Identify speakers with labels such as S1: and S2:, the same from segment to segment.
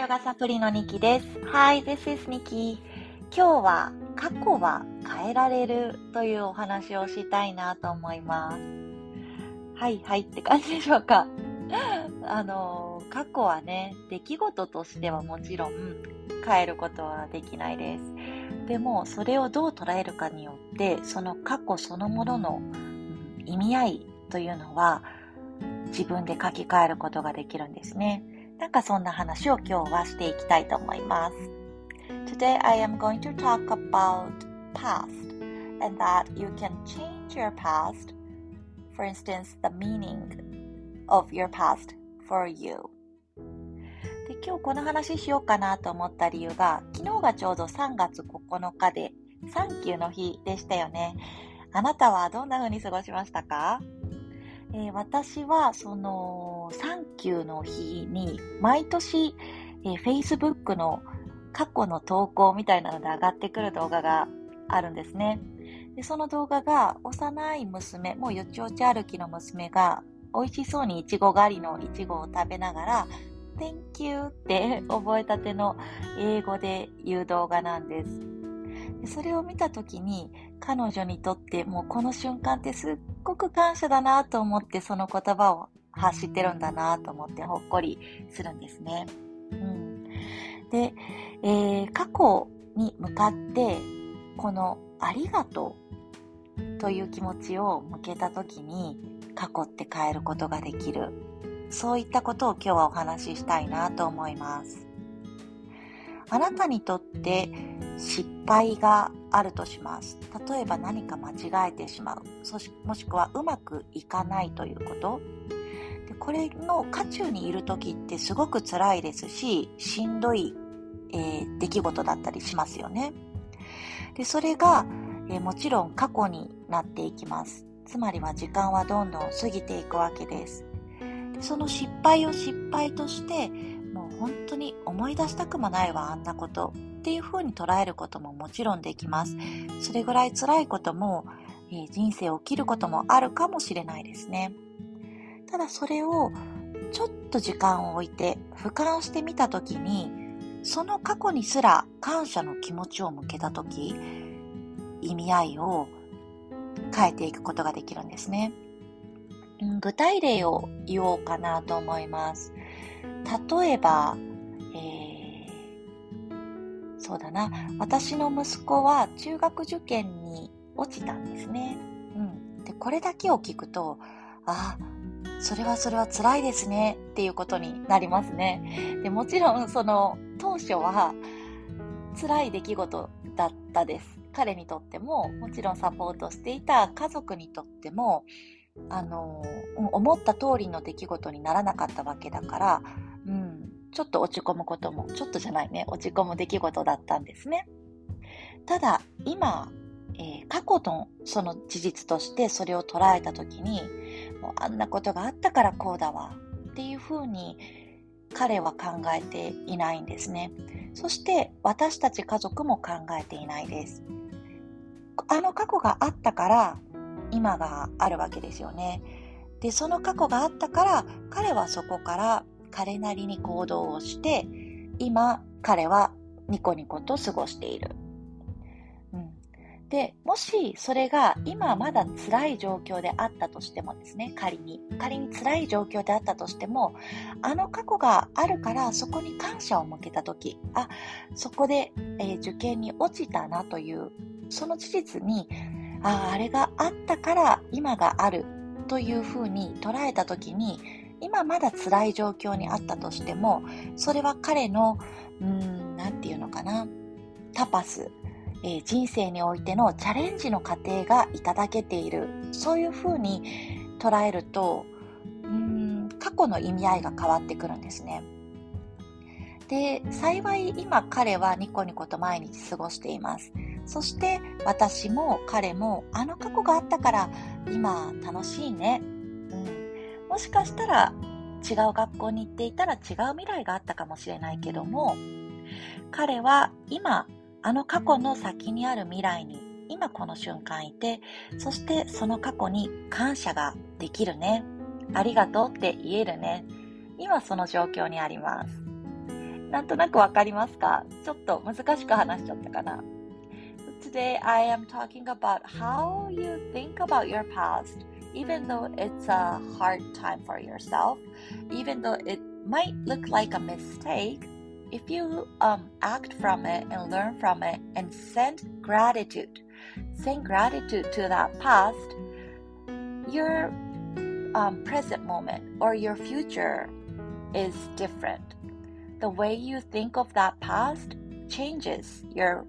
S1: ヨガサプリのニキです。Hi, this is ニキ今日は過去は変えられるというお話をしたいなと思います。はいはいって感じでしょうか。あの、過去はね、出来事としてはもちろん変えることはできないです。でも、それをどう捉えるかによって、その過去そのものの、意味合いというのは、自分で書き換えることができるんですね。なんかそんな話を今日はしていきたいと思います。Today I am going to talk about past and that you can change your past. For instance, the meaning of your past for you. で今日この話しようかなと思った理由が昨日がちょうど3月9日でサンキューの日でしたよね。あなたはどんな風に過ごしましたかえー、私はそのサンキューの日に毎年、えー、Facebook の過去の投稿みたいなので上がってくる動画があるんですね。でその動画が幼い娘、もうよちよち歩きの娘が美味しそうにいちご狩りのいちごを食べながら Thank you って覚えたての英語で言う動画なんです。それを見た時に彼女にとってもうこの瞬間ってすっごく感謝だなと思ってその言葉を発してるんだなと思ってほっこりするんですね。うん、で、えー、過去に向かってこのありがとうという気持ちを向けた時に過去って変えることができる。そういったことを今日はお話ししたいなと思います。あなたにとって失敗があるとします。例えば何か間違えてしまう。そしもしくはうまくいかないということ。でこれの渦中にいる時ってすごく辛いですし、しんどい、えー、出来事だったりしますよね。でそれが、えー、もちろん過去になっていきます。つまりは時間はどんどん過ぎていくわけです。でその失敗を失敗として、もう本当に思い出したくもないわ、あんなことっていう風に捉えることももちろんできます。それぐらい辛いことも、えー、人生を切ることもあるかもしれないですね。ただそれをちょっと時間を置いて俯瞰してみたときに、その過去にすら感謝の気持ちを向けたとき、意味合いを変えていくことができるんですね。具体例を言おうかなと思います。例えば、えー、そうだな、私の息子は中学受験に落ちたんですね。うん。で、これだけを聞くと、ああ、それはそれは辛いですねっていうことになりますね。で、もちろんその当初は辛い出来事だったです。彼にとっても、もちろんサポートしていた家族にとっても、あの、思った通りの出来事にならなかったわけだから、うん、ちょっと落ち込むことも、ちょっとじゃないね、落ち込む出来事だったんですね。ただ、今、えー、過去のその事実としてそれを捉えたときに、もうあんなことがあったからこうだわっていうふうに彼は考えていないんですね。そして私たち家族も考えていないです。あの過去があったから今があるわけですよね。で、その過去があったから、彼はそこから彼なりに行動をして、今、彼はニコニコと過ごしている。で、もしそれが今まだ辛い状況であったとしてもですね、仮に、仮に辛い状況であったとしても、あの過去があるからそこに感謝を向けたとき、あ、そこで、えー、受験に落ちたなという、その事実にああ、あれがあったから今があるというふうに捉えた時に、今まだ辛い状況にあったとしても、それは彼の、うーん、なんていうのかな、タパス、えー、人生においてのチャレンジの過程がいただけている。そういうふうに捉えると、うん、過去の意味合いが変わってくるんですね。で、幸い今彼はニコニコと毎日過ごしています。そして私も彼もあの過去があったから今楽しいね。うん。もしかしたら違う学校に行っていたら違う未来があったかもしれないけども、彼は今あの過去の先にある未来に今この瞬間いて、そしてその過去に感謝ができるね。ありがとうって言えるね。今その状況にあります。なんとなくわかりますかちょっと難しく話しちゃったかな Today I am talking about how you think about your past even though it's a hard time for yourself, even though it might look like a mistake, if you um, act from it and learn from it and send gratitude, send gratitude to that past, your um, present moment or your future is different. The way you think of that past changes your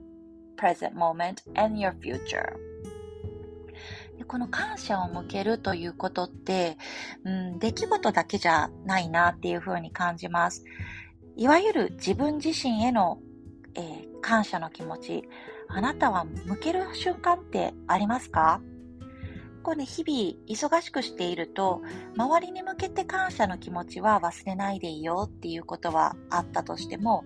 S1: present moment and your future. この感謝を向けるということって、うん、出来事だけじゃないなっていうふうに感じます。 いわゆる自分自身への、えー、感謝の気持ち、あなたは向ける瞬間ってありますか？こうね、日々忙しくしていると、周りに向けて感謝の気持ちは忘れないでいいよっていうことはあったとしても、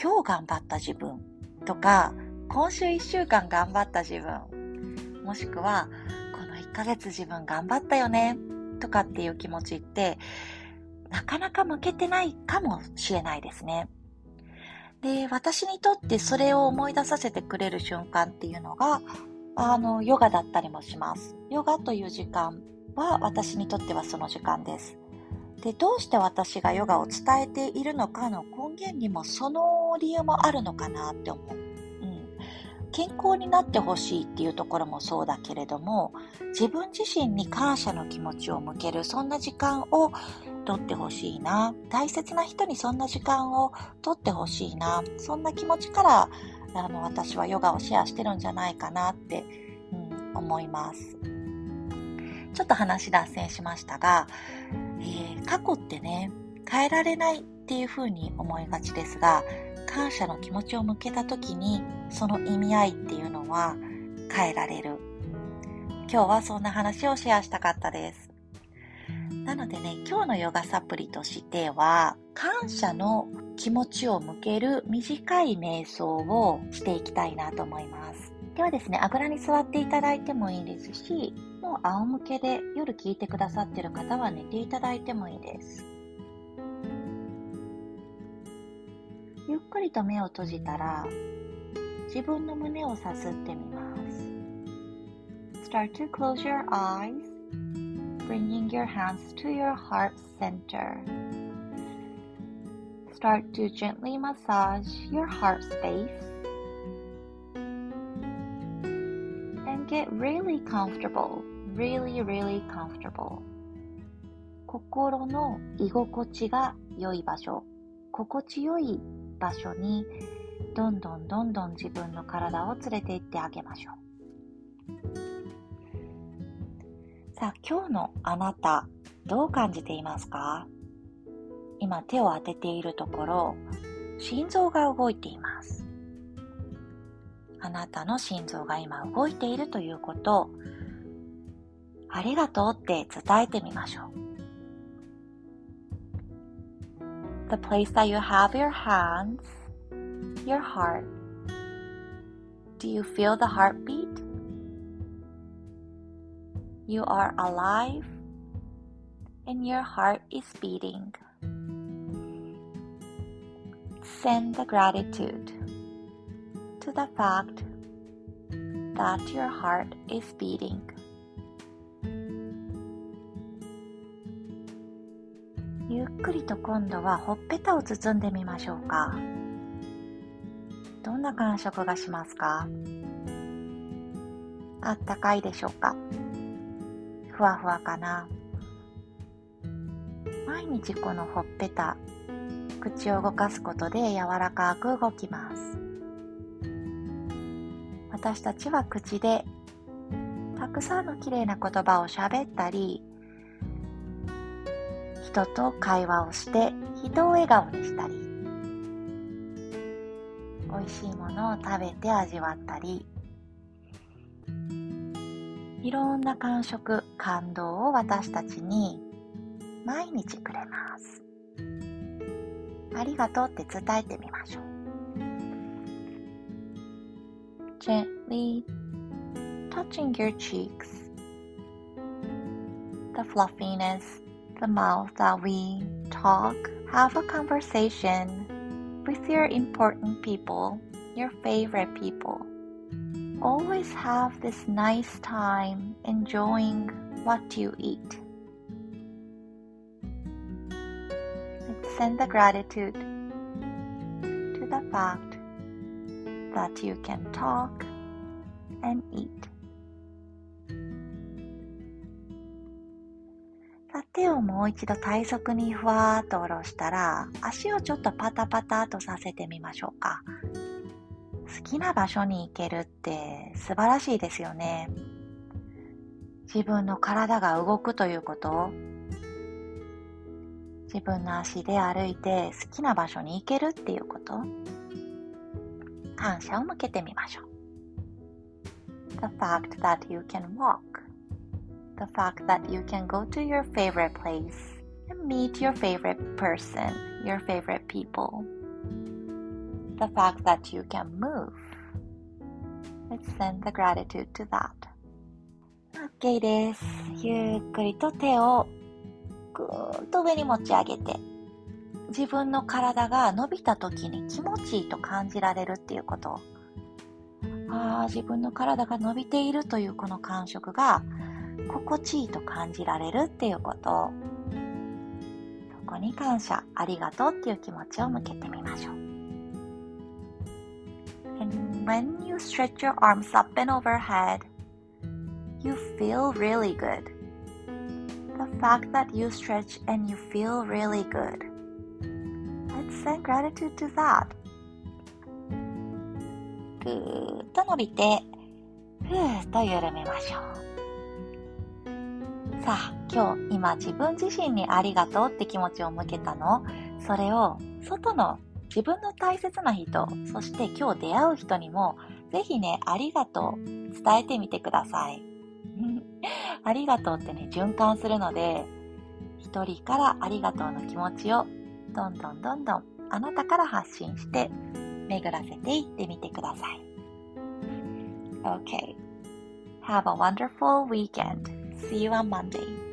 S1: 今日頑張った自分とか、今週1週間頑張った自分、もしくは、この1ヶ月自分頑張ったよね、とかっていう気持ちって、なかなか向けてないかもしれないですね。で、私にとってそれを思い出させてくれる瞬間っていうのが、あの、ヨガだったりもします。ヨガという時間は私にとってはその時間です。で、どうして私がヨガを伝えているのかの根源にもその理由もあるのかなって思う。うん。健康になってほしいっていうところもそうだけれども、自分自身に感謝の気持ちを向ける、そんな時間をとってほしいな。大切な人にそんな時間をとってほしいな。そんな気持ちからあの私はヨガをシェアしてるんじゃないかなって、うん、思います。ちょっと話脱線しましたが、えー、過去ってね、変えられないっていうふうに思いがちですが、感謝の気持ちを向けた時に、その意味合いっていうのは変えられる。今日はそんな話をシェアしたかったです。なのでね、今日のヨガサプリとしては、感謝の気持ちを向ける短い瞑想をしていきたいなと思います。ではですね、あぐらに座っていただいてもいいですし、もう仰向けで夜聞いてくださっている方は寝ていただいてもいいです。ゆっくりと目を閉じたら、自分の胸をさすってみます。Start to close your eyes, bringing your hands to your heart center. start to gently massage your heart space and get really comfortable, really, really comfortable. 心の居心地が良い場所、心地よい場所にどんどんどんどん自分の体を連れて行ってあげましょう。さあ、今日のあなた、どう感じていますか？今手を当てているところ、心臓が動いています。あなたの心臓が今動いているということ、ありがとうって伝えてみましょう。The place that you have your hands, your heart. Do you feel the heartbeat? You are alive and your heart is beating. send the gratitude to the fact that your heart is beating. ゆっくりと今度はほっぺたを包んでみましょうか。どんな感触がしますかあったかいでしょうかふわふわかな。毎日このほっぺた口を動かすことで柔らかく動きます。私たちは口でたくさんのきれいな言葉をしゃべったり人と会話をして人を笑顔にしたり美味しいものを食べて味わったりいろんな感触感動を私たちに毎日くれますありがとうって伝えてみましょう。Gently touching your cheeks, the fluffiness, the mouth that we talk, have a conversation, with your important people, your favorite people. Always have this nice time enjoying what you eat. Let's send the gratitude to the fact that you can talk and eat. 手をもう一度体側にふわーっと下ろしたら足をちょっとパタパタとさせてみましょうか好きな場所に行けるって素晴らしいですよね自分の体が動くということ自分の足で歩いて好きな場所に行けるっていうこと感謝を向けてみましょう The fact that you can walk the fact that you can go to your favorite place and meet your favorite person, your favorite people. The fact that you can move. Let's send the gratitude to that. OK です。ゆっくりと手をぐーっと上に持ち上げて、自分の体が伸びた時に気持ちいいと感じられるっていうこと。ああ、自分の体が伸びているというこの感触が心地いいと感じられるっていうことそこに感謝ありがとうっていう気持ちを向けてみましょう you stretch your arms up and overhead you feel really good the fact that you stretch and you feel really good let's send gratitude to that ぐーっと伸びてふーっと緩めましょうさあ、今日、今自分自身にありがとうって気持ちを向けたのそれを外の自分の大切な人、そして今日出会う人にも、ぜひね、ありがとう伝えてみてください。ありがとうってね、循環するので、一人からありがとうの気持ちを、どんどんどんどんあなたから発信して、巡らせていってみてください。Okay. Have a wonderful weekend. See you on Monday.